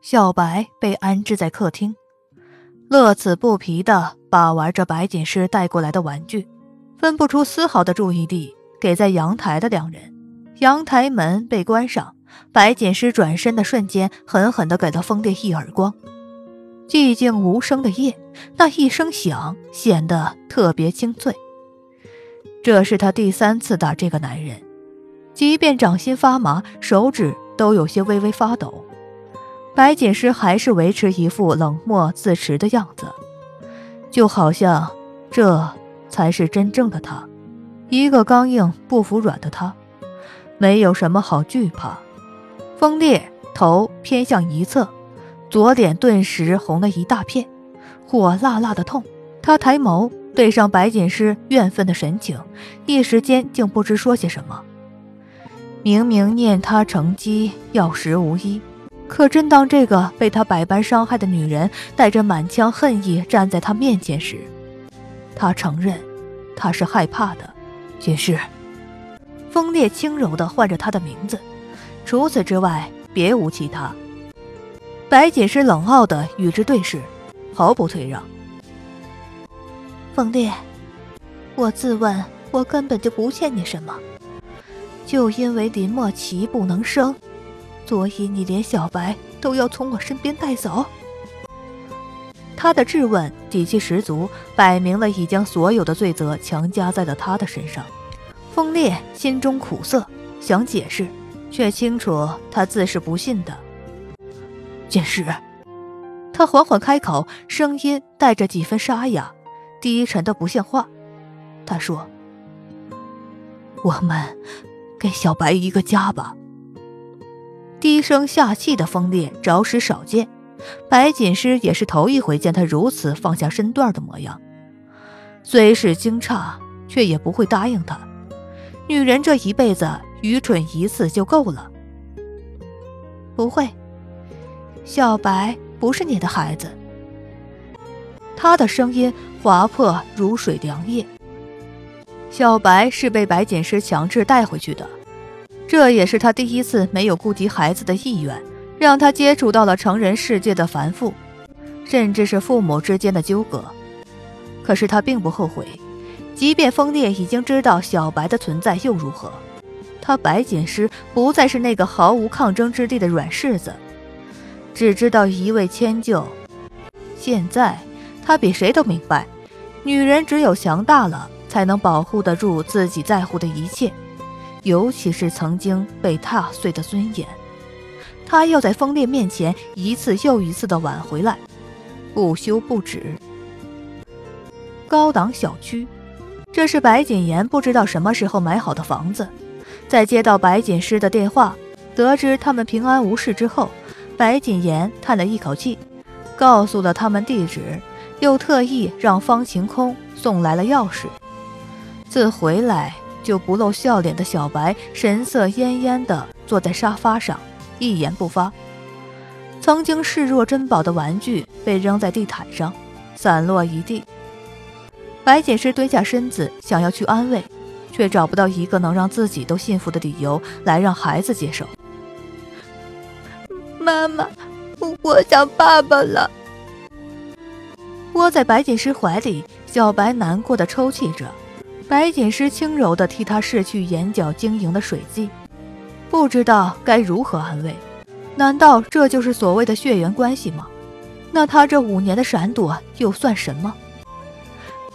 小白被安置在客厅，乐此不疲地把玩着白锦诗带过来的玩具，分不出丝毫的注意力给在阳台的两人。阳台门被关上，白锦诗转身的瞬间，狠狠地给了风烈一耳光。寂静无声的夜，那一声响显得特别清脆。这是他第三次打这个男人，即便掌心发麻，手指都有些微微发抖。白锦诗还是维持一副冷漠自持的样子，就好像这才是真正的他，一个刚硬不服软的他。没有什么好惧怕。风烈头偏向一侧，左脸顿时红了一大片，火辣辣的痛。他抬眸对上白锦诗怨愤的神情，一时间竟不知说些什么。明明念他成机药石无医，可真当这个被他百般伤害的女人带着满腔恨意站在他面前时，他承认，他是害怕的。锦诗。风烈轻柔地唤着他的名字，除此之外别无其他。白锦诗冷傲地与之对视，毫不退让。风烈，我自问我根本就不欠你什么，就因为林墨奇不能生，所以你连小白都要从我身边带走。他的质问底气十足，摆明了已将所有的罪责强加在了他的身上。风烈心中苦涩，想解释，却清楚他自是不信的。剑师，他缓缓开口，声音带着几分沙哑，低沉的不像话。他说：“我们给小白一个家吧。”低声下气的风烈着实少见，白锦诗也是头一回见他如此放下身段的模样。虽是惊诧，却也不会答应他。女人这一辈子愚蠢一次就够了。不会，小白不是你的孩子。他的声音划破如水凉夜。小白是被白锦诗强制带回去的，这也是他第一次没有顾及孩子的意愿，让他接触到了成人世界的繁复，甚至是父母之间的纠葛。可是他并不后悔。即便风烈已经知道小白的存在又如何？他白锦诗不再是那个毫无抗争之地的软柿子，只知道一味迁就。现在他比谁都明白，女人只有强大了，才能保护得住自己在乎的一切，尤其是曾经被踏碎的尊严。他要在风烈面前一次又一次的挽回来，不休不止。高档小区。这是白锦言不知道什么时候买好的房子，在接到白锦诗的电话，得知他们平安无事之后，白锦言叹了一口气，告诉了他们地址，又特意让方晴空送来了钥匙。自回来就不露笑脸的小白，神色恹恹地坐在沙发上，一言不发。曾经视若珍宝的玩具被扔在地毯上，散落一地。白锦诗蹲下身子，想要去安慰，却找不到一个能让自己都信服的理由来让孩子接受。妈妈，我想爸爸了。窝在白锦诗怀里，小白难过的抽泣着。白锦诗轻柔的替他拭去眼角晶莹的水迹，不知道该如何安慰。难道这就是所谓的血缘关系吗？那他这五年的闪躲又算什么？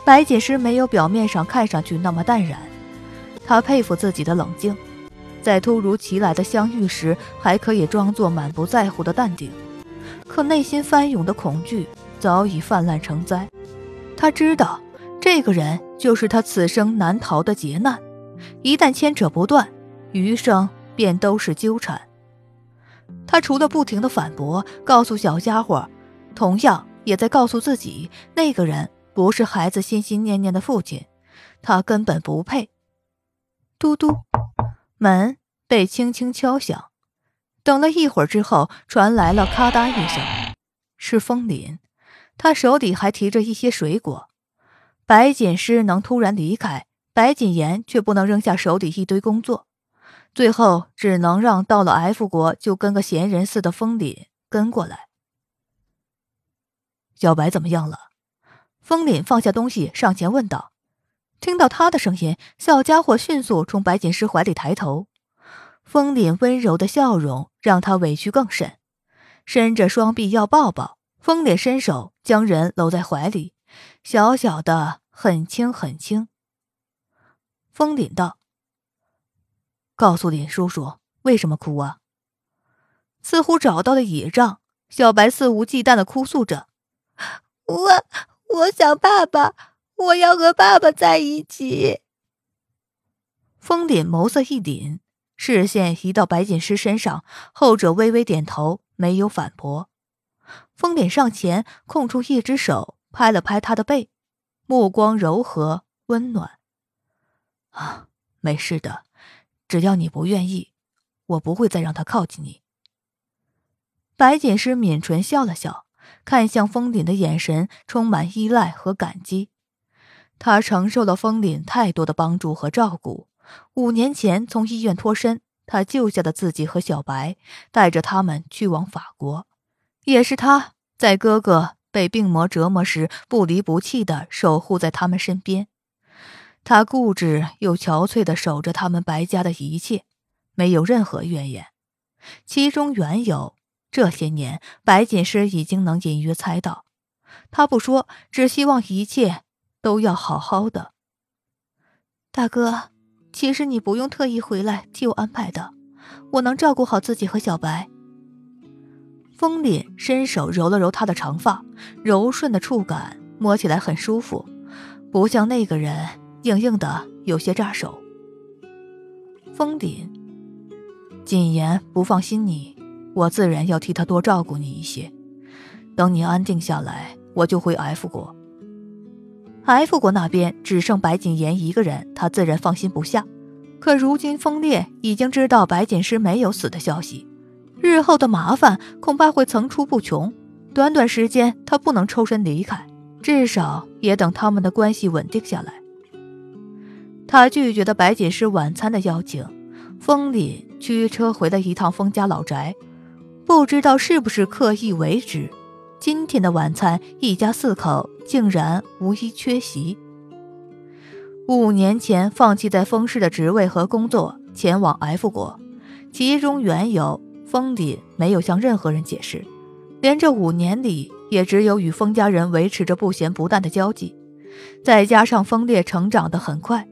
白锦诗没有表面上看上去那么淡然，她佩服自己的冷静，在突如其来的相遇时还可以装作满不在乎的淡定，可内心翻涌的恐惧早已泛滥成灾。她知道，这个人就是他此生难逃的劫难，一旦牵扯不断，余生便都是纠缠。他除了不停的反驳，告诉小家伙，同样也在告诉自己，那个人。不是孩子心心念念的父亲，他根本不配。嘟嘟，门被轻轻敲响。等了一会儿之后，传来了咔嗒一声，是风林。他手里还提着一些水果。白锦诗能突然离开，白锦言却不能扔下手里一堆工作，最后只能让到了 F 国就跟个闲人似的风凛跟过来。小白怎么样了？风凛放下东西上前问道。听到他的声音，小家伙迅速从白锦诗怀里抬头。风凛温柔的笑容让他委屈更甚，伸着双臂要抱抱。风凛伸手将人搂在怀里，小小的，很轻很轻。风凛道：“告诉凛叔叔，为什么哭啊？”似乎找到了倚仗，小白肆无忌惮的哭诉着：“我我想爸爸，我要和爸爸在一起。”风凛眸色一凛。视线移到白锦诗身上，后者微微点头，没有反驳。风脸上前，空出一只手，拍了拍他的背，目光柔和温暖。啊，没事的，只要你不愿意，我不会再让他靠近你。白锦诗抿唇笑了笑，看向风凛的眼神充满依赖和感激。他承受了风凛太多的帮助和照顾。五年前从医院脱身，他救下了自己和小白，带着他们去往法国。也是他在哥哥被病魔折磨时不离不弃的守护在他们身边。他固执又憔悴的守着他们白家的一切，没有任何怨言。其中缘由，这些年白锦诗已经能隐约猜到。他不说，只希望一切都要好好的。大哥。其实你不用特意回来替我安排的，我能照顾好自己和小白。风凛伸手揉了揉他的长发，柔顺的触感摸起来很舒服，不像那个人硬硬的，有些扎手。风凛，谨言不放心你，我自然要替他多照顾你一些。等你安定下来，我就回 F 国。F 国那边只剩白谨言一个人，他自然放心不下。可如今风烈已经知道白锦诗没有死的消息，日后的麻烦恐怕会层出不穷。短短时间，他不能抽身离开，至少也等他们的关系稳定下来。他拒绝了白锦诗晚餐的邀请，风凛驱车回了一趟风家老宅，不知道是不是刻意为之。今天的晚餐，一家四口竟然无一缺席。五年前放弃在风氏的职位和工作，前往 F 国，其中缘由，风凛没有向任何人解释。连这五年里，也只有与风家人维持着不咸不淡的交际。再加上风烈成长得很快，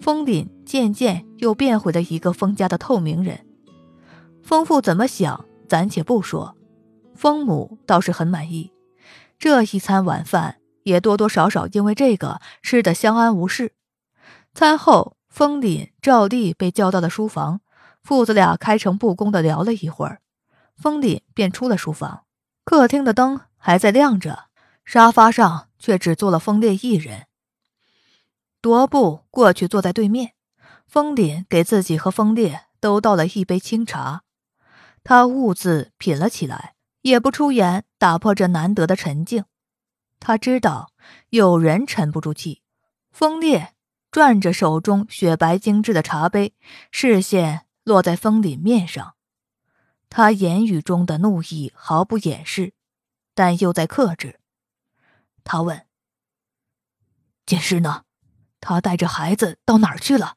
风凛渐渐又变回了一个风家的透明人。风父怎么想，暂且不说。风母倒是很满意，这一餐晚饭也多多少少因为这个吃得相安无事。餐后，风凛照例被叫到了书房，父子俩开诚布公的聊了一会儿，风凛便出了书房。客厅的灯还在亮着，沙发上却只坐了风烈一人。踱步过去坐在对面，风凛给自己和风烈都倒了一杯清茶，他兀自品了起来。也不出言，打破这难得的沉静。他知道有人沉不住气。风烈转着手中雪白精致的茶杯，视线落在风凛面上。他言语中的怒意毫不掩饰，但又在克制。他问：“锦诗呢？他带着孩子到哪儿去了？”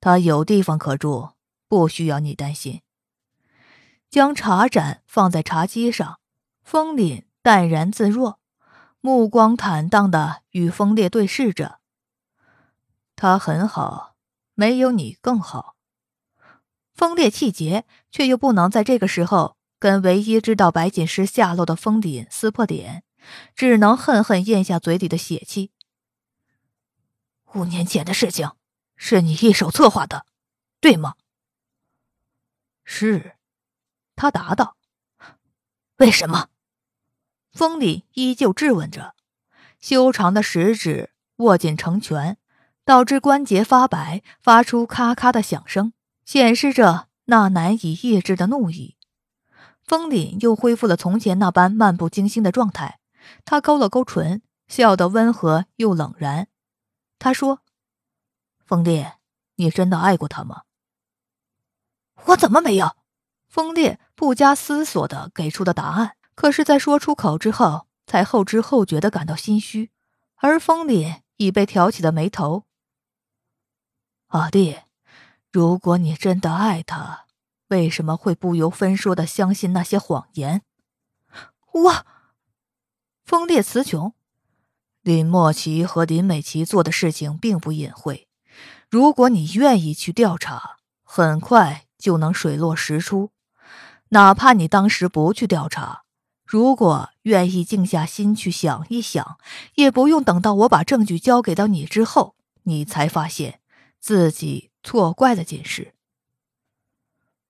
他有地方可住，不需要你担心。将茶盏放在茶几上，风凛淡然自若，目光坦荡的与风烈对视着。他很好，没有你更好。风烈气结，却又不能在这个时候跟唯一知道白锦诗下落的风凛撕破脸，只能恨恨咽下嘴里的血气。五年前的事情，是你一手策划的，对吗？是。他答道：“为什么？”风里依旧质问着，修长的食指握紧成拳，导致关节发白，发出咔咔的响声，显示着那难以抑制的怒意。风凛又恢复了从前那般漫不经心的状态，他勾了勾唇，笑得温和又冷然。他说：“风烈，你真的爱过他吗？”我怎么没有？风烈。不加思索的给出的答案。可是，在说出口之后，才后知后觉的感到心虚，而风凛已被挑起的眉头。阿弟，如果你真的爱他，为什么会不由分说的相信那些谎言？我，风烈词穷。林墨琪和林美琪做的事情并不隐晦，如果你愿意去调查，很快就能水落石出。哪怕你当时不去调查，如果愿意静下心去想一想，也不用等到我把证据交给到你之后，你才发现自己错怪了件事。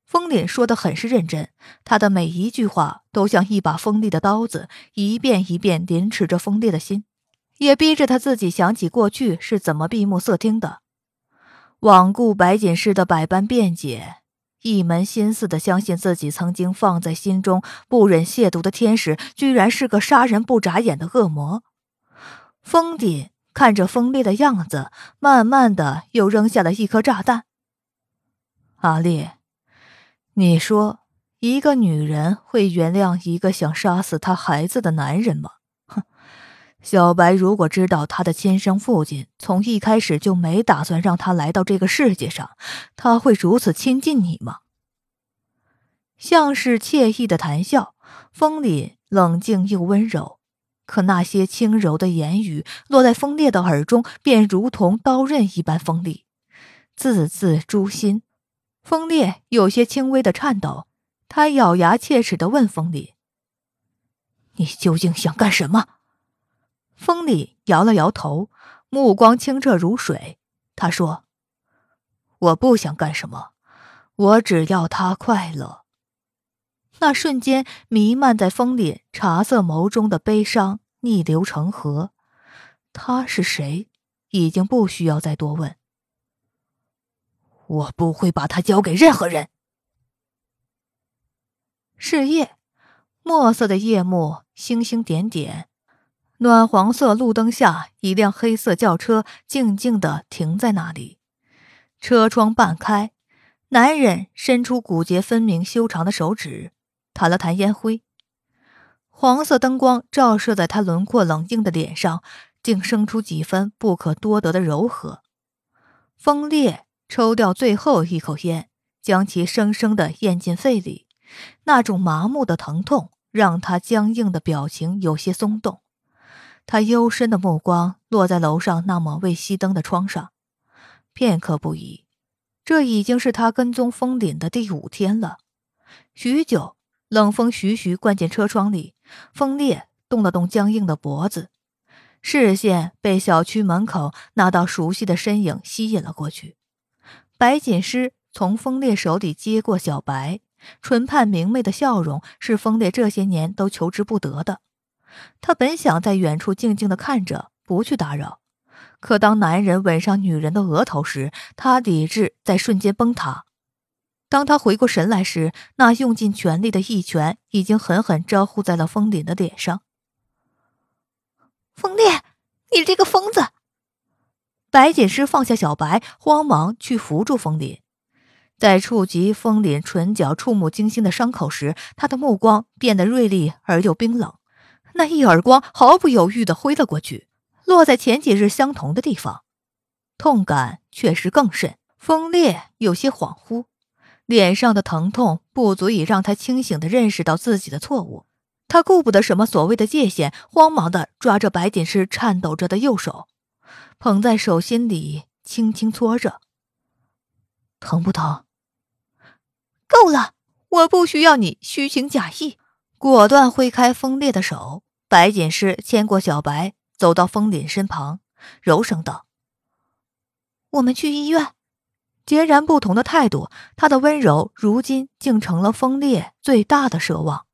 风凛说的很是认真，他的每一句话都像一把锋利的刀子，一遍一遍凌迟着风烈的心，也逼着他自己想起过去是怎么闭目塞听的，罔顾白锦诗的百般辩解。一门心思的相信自己曾经放在心中不忍亵渎的天使，居然是个杀人不眨眼的恶魔。风鼎看着锋利的样子，慢慢的又扔下了一颗炸弹。阿烈，你说一个女人会原谅一个想杀死她孩子的男人吗？哼小白如果知道他的亲生父亲从一开始就没打算让他来到这个世界上，他会如此亲近你吗？像是惬意的谈笑，风里冷静又温柔，可那些轻柔的言语落在风烈的耳中，便如同刀刃一般锋利，字字诛心。风烈有些轻微的颤抖，他咬牙切齿的问风烈：“你究竟想干什么？”风里摇了摇头，目光清澈如水。他说：“我不想干什么，我只要他快乐。”那瞬间，弥漫在风里茶色眸中的悲伤逆流成河。他是谁？已经不需要再多问。我不会把他交给任何人。是夜，墨色的夜幕，星星点点。暖黄色路灯下，一辆黑色轿车静静地停在那里，车窗半开。男人伸出骨节分明、修长的手指，弹了弹烟灰。黄色灯光照射在他轮廓冷硬的脸上，竟生出几分不可多得的柔和。风烈抽掉最后一口烟，将其生生的咽进肺里。那种麻木的疼痛让他僵硬的表情有些松动。他幽深的目光落在楼上那抹未熄灯的窗上，片刻不已。这已经是他跟踪风凛的第五天了。许久，冷风徐徐灌进车窗里，风烈动了动僵硬的脖子，视线被小区门口那道熟悉的身影吸引了过去。白锦诗从风烈手里接过小白，唇畔明媚的笑容是风烈这些年都求之不得的。他本想在远处静静的看着，不去打扰，可当男人吻上女人的额头时，他理智在瞬间崩塌。当他回过神来时，那用尽全力的一拳已经狠狠招呼在了风凛的脸上。风烈，你这个疯子！白锦诗放下小白，慌忙去扶住风凛，在触及风凛唇角触目惊心的伤口时，他的目光变得锐利而又冰冷。那一耳光毫不犹豫地挥了过去，落在前几日相同的地方，痛感确实更甚。风烈有些恍惚，脸上的疼痛不足以让他清醒地认识到自己的错误。他顾不得什么所谓的界限，慌忙地抓着白锦诗颤抖着的右手，捧在手心里轻轻搓着。疼不疼？够了，我不需要你虚情假意。果断挥开风烈的手，白锦诗牵过小白，走到风凛身旁，柔声道：“我们去医院。”截然不同的态度，他的温柔如今竟成了风烈最大的奢望。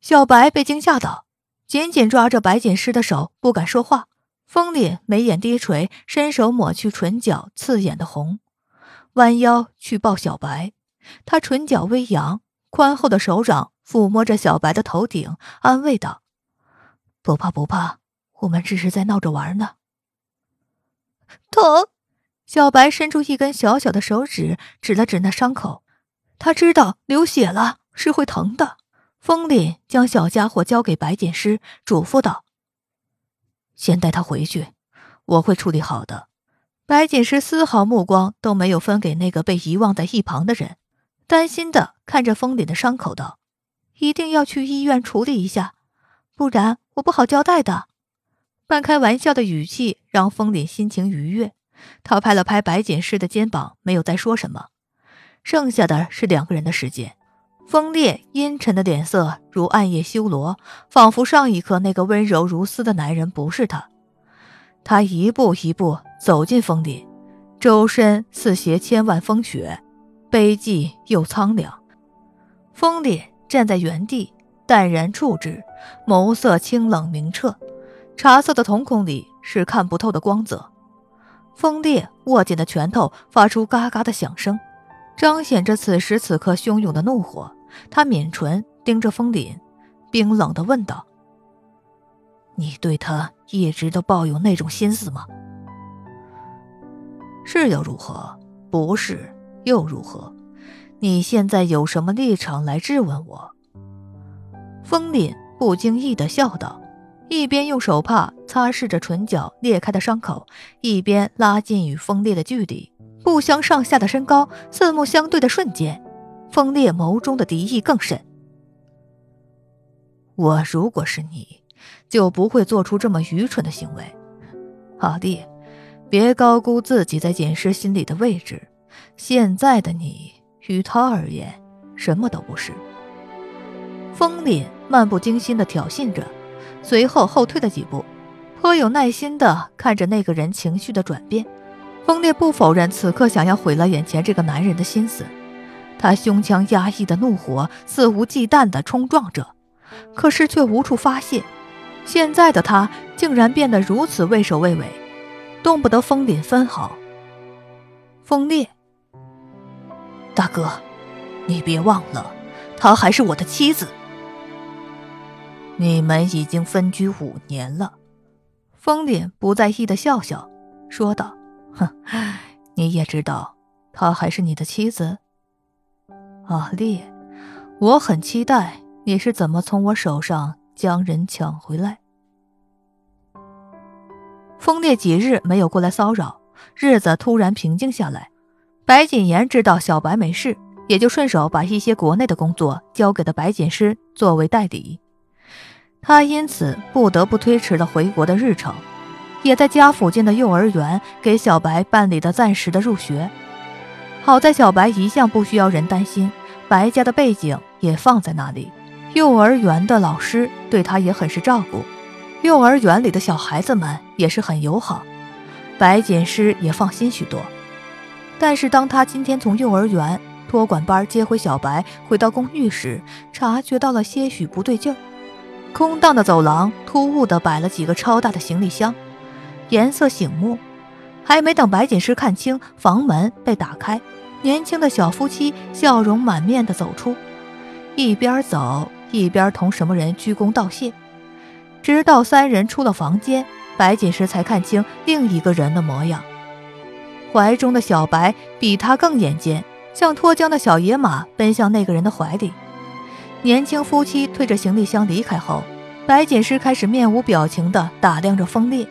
小白被惊吓到，紧紧抓着白锦诗的手，不敢说话。风烈眉眼低垂，伸手抹去唇角刺眼的红，弯腰去抱小白，他唇角微扬，宽厚的手掌。抚摸着小白的头顶，安慰道：“不怕不怕，我们只是在闹着玩呢。”疼！小白伸出一根小小的手指，指了指那伤口。他知道流血了。是会疼的。风凛将小家伙交给白锦诗，嘱咐道：“先带他回去，我会处理好的。”白锦诗丝毫目光都没有分给那个被遗忘在一旁的人，担心的看着风凛的伤口道：“一定要去医院处理一下，不然我不好交代的。”半开玩笑的语气让风凛心情愉悦，他拍了拍白锦诗的肩膀，没有再说什么。剩下的是两个人的时间。风烈阴沉的脸色如暗夜修罗，仿佛上一刻那个温柔如丝的男人不是他。他一步一步走进风林，周身似携千万风雪，悲寂又苍凉。风烈站在原地，淡然处之，眸色清冷明澈，茶色的瞳孔里是看不透的光泽。风烈握紧的拳头发出嘎嘎的响声。彰显着此时此刻汹涌的怒火，他抿唇盯着风凛，冰冷的问道：“你对他一直都抱有那种心思吗？是又如何？不是又如何？你现在有什么立场来质问我？”风凛不经意的笑道，一边用手帕擦拭着唇角裂开的伤口，一边拉近与风烈的距离。不相上下的身高，四目相对的瞬间，风烈眸中的敌意更甚。我如果是你，就不会做出这么愚蠢的行为。阿弟，别高估自己在简师心里的位置。现在的你，于他而言，什么都不是。风烈漫不经心的挑衅着，随后后退了几步，颇有耐心的看着那个人情绪的转变。风烈不否认此刻想要毁了眼前这个男人的心思，他胸腔压抑的怒火肆无忌惮地冲撞着，可是却无处发泄。现在的他竟然变得如此畏首畏尾，动不得风凛分毫。风烈，大哥，你别忘了，她还是我的妻子。你们已经分居五年了。风凛不在意的笑笑，说道。哼，你也知道，她还是你的妻子。阿烈，我很期待你是怎么从我手上将人抢回来。风烈几日没有过来骚扰，日子突然平静下来。白锦言知道小白没事，也就顺手把一些国内的工作交给了白锦诗作为代理。他因此不得不推迟了回国的日程。也在家附近的幼儿园给小白办理了暂时的入学。好在小白一向不需要人担心，白家的背景也放在那里，幼儿园的老师对他也很是照顾，幼儿园里的小孩子们也是很友好，白锦诗也放心许多。但是当他今天从幼儿园托管班接回小白，回到公寓时，察觉到了些许不对劲儿。空荡的走廊突兀地摆了几个超大的行李箱。颜色醒目，还没等白锦诗看清，房门被打开，年轻的小夫妻笑容满面的走出，一边走一边同什么人鞠躬道谢，直到三人出了房间，白锦诗才看清另一个人的模样，怀中的小白比他更眼尖，像脱缰的小野马奔向那个人的怀里。年轻夫妻推着行李箱离开后，白锦诗开始面无表情地打量着风烈。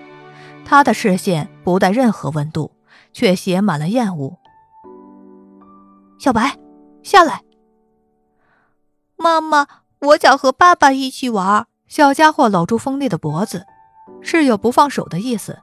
他的视线不带任何温度，却写满了厌恶。小白，下来。妈妈，我想和爸爸一起玩。小家伙搂住风烈的脖子，是有不放手的意思。